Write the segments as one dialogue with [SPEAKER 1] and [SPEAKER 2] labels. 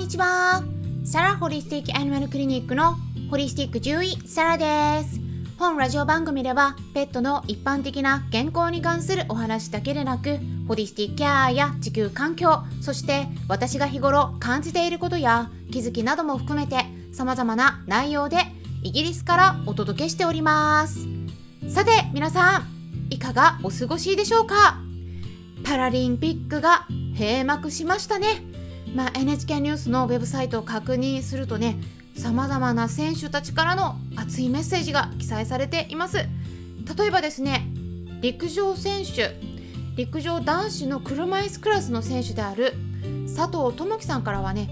[SPEAKER 1] にちは。サラホリスティックアニマルクリニックのホリスティック獣医サラです。本ラジオ番組ではペットの一般的な健康に関するお話だけでなくホリスティックケアや地球環境そして私が日頃感じていることや気づきなども含めて様々な内容でイギリスからお届けしております。さて皆さんいかがお過ごしでしょうか？パラリンピックが閉幕しましたね。まあ、NHK ニュースのウェブサイトを確認するとねさまざまな選手たちからの熱いメッセージが記載されています。例えばですね陸上選手陸上男子の車椅子クラスの選手である佐藤智樹さんからはね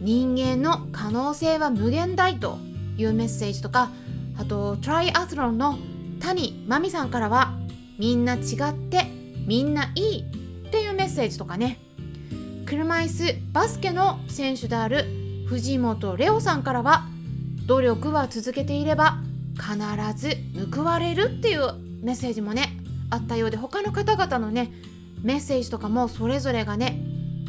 [SPEAKER 1] 人間の可能性は無限大というメッセージとかあとトライアスロンの谷真美さんからはみんな違ってみんないいっていうメッセージとかね車椅子バスケの選手である藤本レオさんからは努力は続けていれば必ず報われるっていうメッセージもねあったようで他の方々のねメッセージとかもそれぞれがね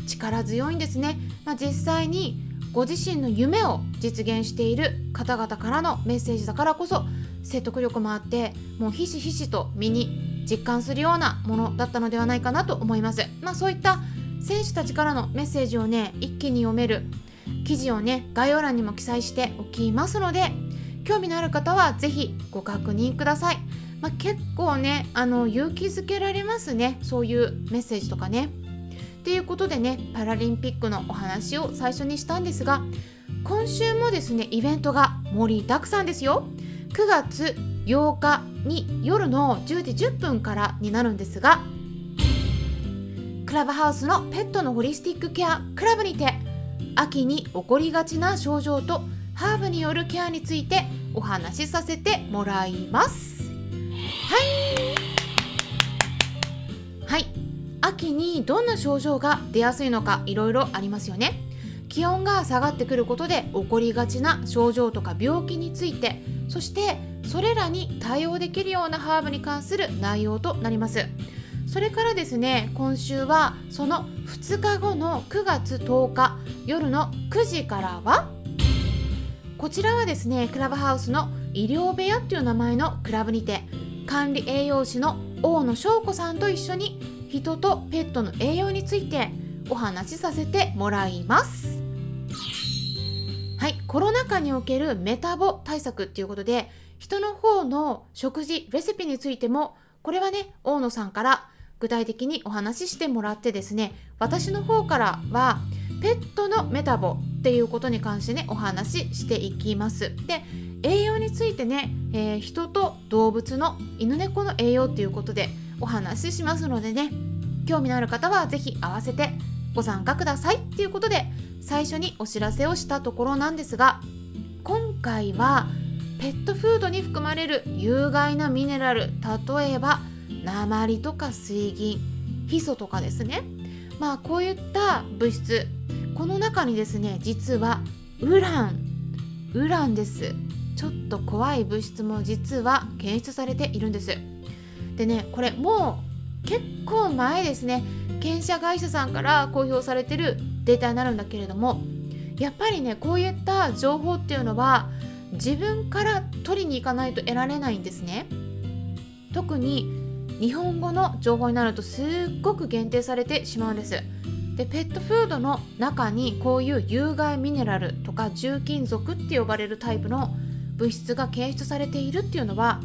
[SPEAKER 1] 力強いんですね、まあ、実際にご自身の夢を実現している方々からのメッセージだからこそ説得力もあってもうひしひしと身に実感するようなものだったのではないかなと思います。まあ、そういった選手たちからのメッセージをね一気に読める。記事をね概要欄にも記載しておきますので興味のある方は是非ご確認ください、まあ、結構ねあの勇気づけられますね。そういうメッセージとかね。っていうことでねパラリンピックのお話を最初にしたんですが今週もですねイベントが盛りだくさんですよ。9月8日に夜の10時10分からになるんですがクラブハウスのペットのホリスティックケアクラブにて秋に起こりがちな症状とハーブによるケアについてお話しさせてもらいます。はい。はい。秋にどんな症状が出やすいのかいろいろありますよね。気温が下がってくることで起こりがちな症状とか病気についてそしてそれらに対応できるようなハーブに関する内容となります。それからですね今週はその2日後の9月10日夜の9時からはこちらはですねクラブハウスの医療部屋っていう名前のクラブにて管理栄養士の大野翔子さんと一緒に人とペットの栄養についてお話しさせてもらいます。はいコロナ禍におけるメタボ対策っていうことで人の方の食事レシピについてもこれはね大野さんから具体的にお話ししてもらってですね私の方からはペットのメタボっていうことに関してねお話ししていきます。で栄養についてね、えー、人と動物の犬猫の栄養っていうことでお話ししますのでね興味のある方は是非合わせてご参加くださいっていうことで最初にお知らせをしたところなんですが今回はペットフードに含まれる有害なミネラル例えば鉛とか水銀ヒ素とかですね。まあこういった物質。この中にですね実はウラン。ウランです。ちょっと怖い物質も実は検出されているんです。でねこれもう結構前ですね。検査会社さんから公表されてるデータになるんだけれどもやっぱりねこういった情報っていうのは自分から取りに行かないと得られないんですね。特に日本語の情報になるとすっごく限定されてしまうんです。でペットフードの中にこういう有害ミネラルとか重金属って呼ばれるタイプの物質が検出されているっていうのは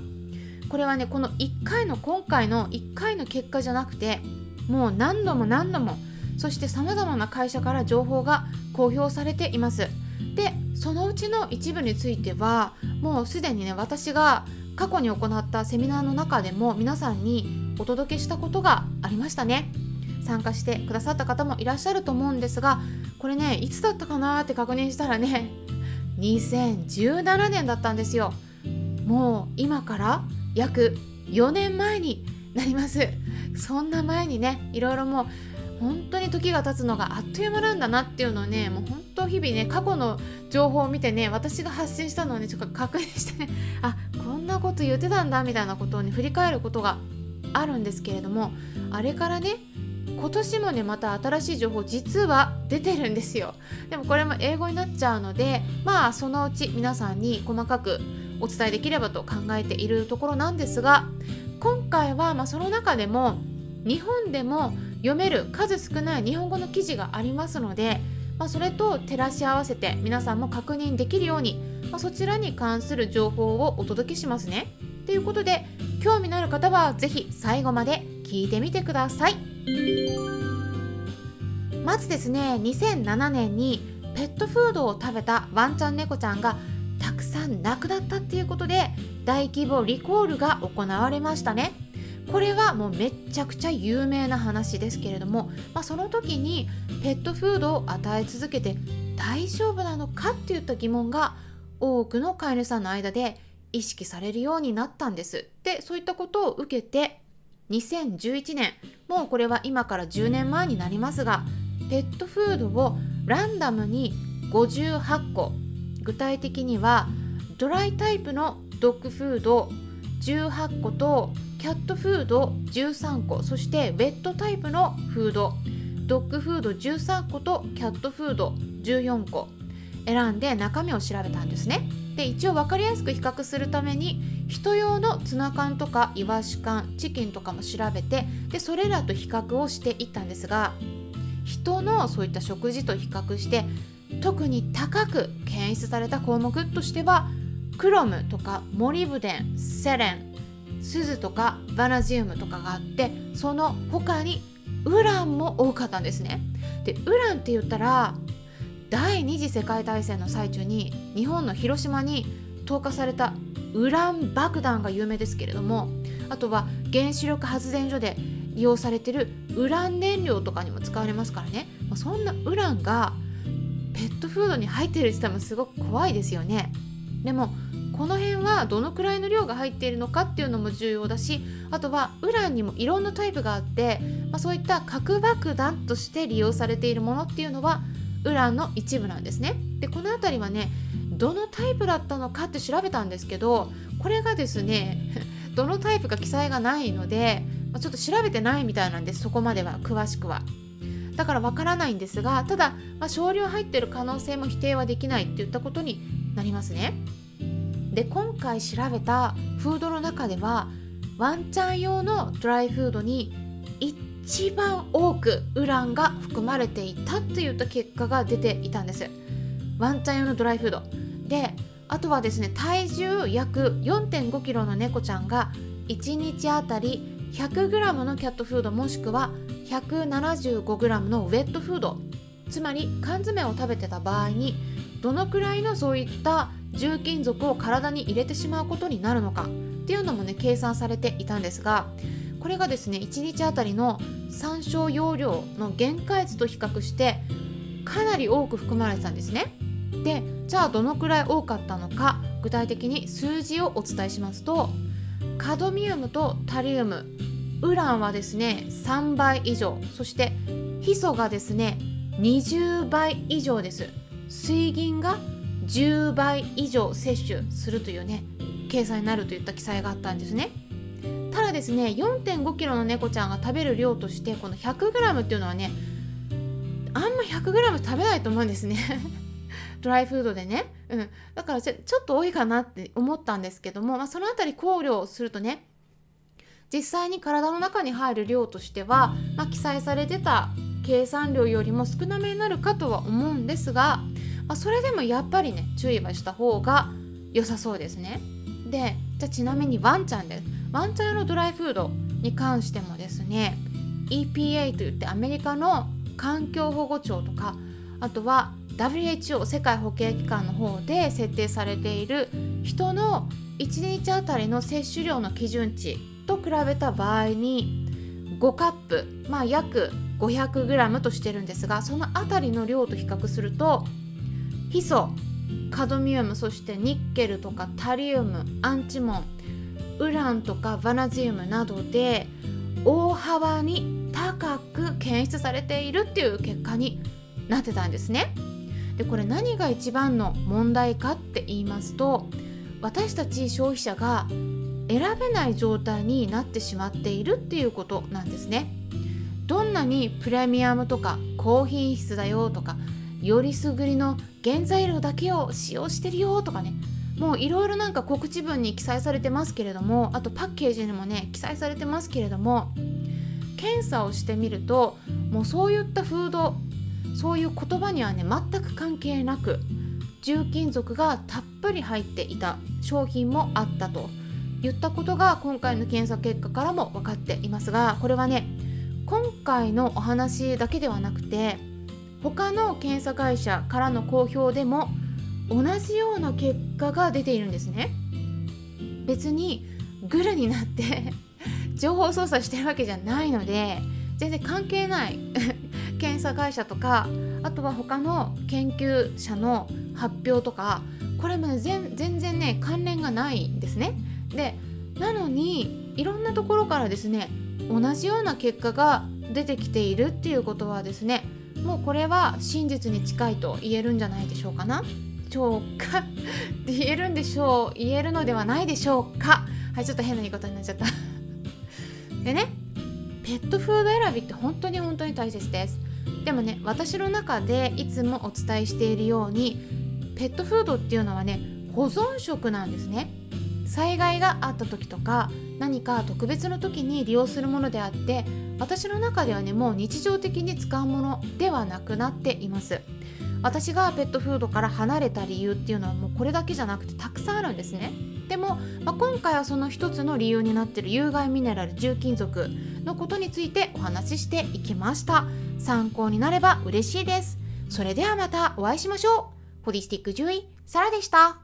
[SPEAKER 1] これはねこの1回の今回の1回の結果じゃなくてもう何度も何度もそしてさまざまな会社から情報が公表されています。でそのうちの一部についてはもうすでにね私が過去に行ったセミナーの中でも皆さんにお届けしたことがありましたね。参加してくださった方もいらっしゃると思うんですがこれねいつだったかなって確認したらね 2017年だったんですよ。もう今から約4年前になります。そんな前にねいろいろもう本当に時が経つのがあっという間なんだなっていうのをねもう本当日々ね過去の情報を見てね私が発信したのをねちょっと確認してねあなこと言ってたんだみたいなことをね振り返ることがあるんですけれどもあれからね今年もねまた新しい情報実は出てるんですよ。でもこれも英語になっちゃうのでまあそのうち皆さんに細かくお伝えできればと考えているところなんですが今回はまその中でも日本でも読める数少ない日本語の記事がありますので、まあ、それと照らし合わせて皆さんも確認できるように、まあ、そちらに関する情報をお届けしますね。ということで興味のある方は是非最後まで聞いてみてください。まずですね2007年にペットフードを食べたワンちゃん猫ちゃんがたくさん亡くなったっていうことで大規模リコールが行われましたね。これはもうめっちゃくちゃ有名な話ですけれども、まあ、その時にペットフードを与え続けて大丈夫なのかっていった疑問が多くの飼い主さんの間で意識されるようになったんです。でそういったことを受けて2011年もうこれは今から10年前になりますがペットフードをランダムに58個具体的にはドライタイプのドッグフード18個とキャットフード13個そしてウェットタイプのフードドッグフード13個とキャットフード14個選んで中身を調べたんですね。で一応分かりやすく比較するために人用のツナ缶とかイワシ缶チキンとかも調べてでそれらと比較をしていったんですが人のそういった食事と比較して特に高く検出された項目としてはクロムとかモリブデンセレンスズとかバナジウムとかがあってその他にウランも多かったんですね。でウランって言ったら第二次世界大戦の最中に日本の広島に投下されたウラン爆弾が有名ですけれどもあとは原子力発電所で利用されてるウラン燃料とかにも使われますからね、まあ、そんなウランがペットフードに入ってるって言ったらすごく怖いですよねでもこの辺はどのくらいの量が入っているのかっていうのも重要だしあとはウランにもいろんなタイプがあって、まあ、そういった核爆弾として利用されているものっていうのはウランの一部なんですね。でこの辺りはねどのタイプだったのかって調べたんですけどこれがですね どのタイプか記載がないので、まあ、ちょっと調べてないみたいなんですそこまでは詳しくは。だからわからないんですがただ、まあ、少量入ってる可能性も否定はできないっていったことになりますね。で今回調べたフードの中ではワンちゃん用のドライフードに一番多くウランが含まれていたといった結果が出ていたんです。ワンちゃん用のドライフード。であとはですね体重約 4.5kg の猫ちゃんが1日あたり 100g のキャットフードもしくは 175g のウェットフード。つまり缶詰を食べてた場合にどのくらいのそういった重金属を体に入れてしまうことになるのか？っていうのもね計算されていたんですがこれがですね1日あたりの参照容量の限界値と比較してかなり多く含まれてたんですね。でじゃあどのくらい多かったのか具体的に数字をお伝えしますとカドミウムとタリウムウランはですね3倍以上そしてヒ素がですね20倍以上です水銀が10倍以上摂取するというね計算になるといった記載があったんですね。ただですね 4.5kg の猫ちゃんが食べる量としてこの 100g っていうのはねあんま 100g 食べないと思うんですね。ドライフードでね、うん、だからちょっと多いかなって思ったんですけども、まあ、その辺り考慮するとね実際に体の中に入る量としては、まあ、記載されてた計算量よりも少なめになるかとは思うんですが、まあ、それでもやっぱりね注意はした方が良さそうですね。でじゃあちなみにワンちゃんです。ワンちゃん用のドライフードに関してもですね EPA といってアメリカの環境保護庁とかあとは WHO 世界保健機関の方で設定されている人の1日あたりの摂取量の基準値と比べた場合に5カップ、まあ、約 500g としてるんですがそのあたりの量と比較するとヒ素カドミウムそしてニッケルとかタリウムアンチモンウランとかバナジウムなどで大幅に高く検出されているっていう結果になってたんですね。でこれ何が一番の問題かって言いますと私たち消費者が選べない状態になってしまっているっていうことなんですね。どんなにプレミアムとか高品質だよとかよりすぐりの原材料だけを使用してるよとかね。もういろいろなんか告知文に記載されてますけれどもあとパッケージにもね記載されてますけれども検査をしてみるともうそういったフードそういう言葉にはね全く関係なく重金属がたっぷり入っていた商品もあったと。言ったことが今回の検査結果からも分かっていますがこれはね今回のお話だけではなくて他の検査会社からの公表でも同じような結果が出ているんですね別にグルになって 情報操作してるわけじゃないので全然関係ない 検査会社とかあとは他の研究者の発表とかこれも全然ね関連がないんですね。でなのにいろんなところからですね同じような結果が出てきているっていうことはですねもうこれは真実に近いと言えるんじゃないでしょうかな？しょうか。言えるんでしょう言えるのではないでしょうか。はいちょっと変な言い方になっちゃった。でねペットフード選びって本当に本当に大切です。でもね私の中でいつもお伝えしているようにペットフードっていうのはね保存食なんですね。災害があった時とか何か特別の時に利用するものであって私の中ではねもう日常的に使うものではなくなっています。私がペットフードから離れた理由っていうのはもうこれだけじゃなくてたくさんあるんですね。でも、まあ、今回はその一つの理由になってる有害ミネラル重金属のことについてお話ししていきました。参考になれば嬉しいです。それではまたお会いしましょう。ホリスティック獣医サラでした。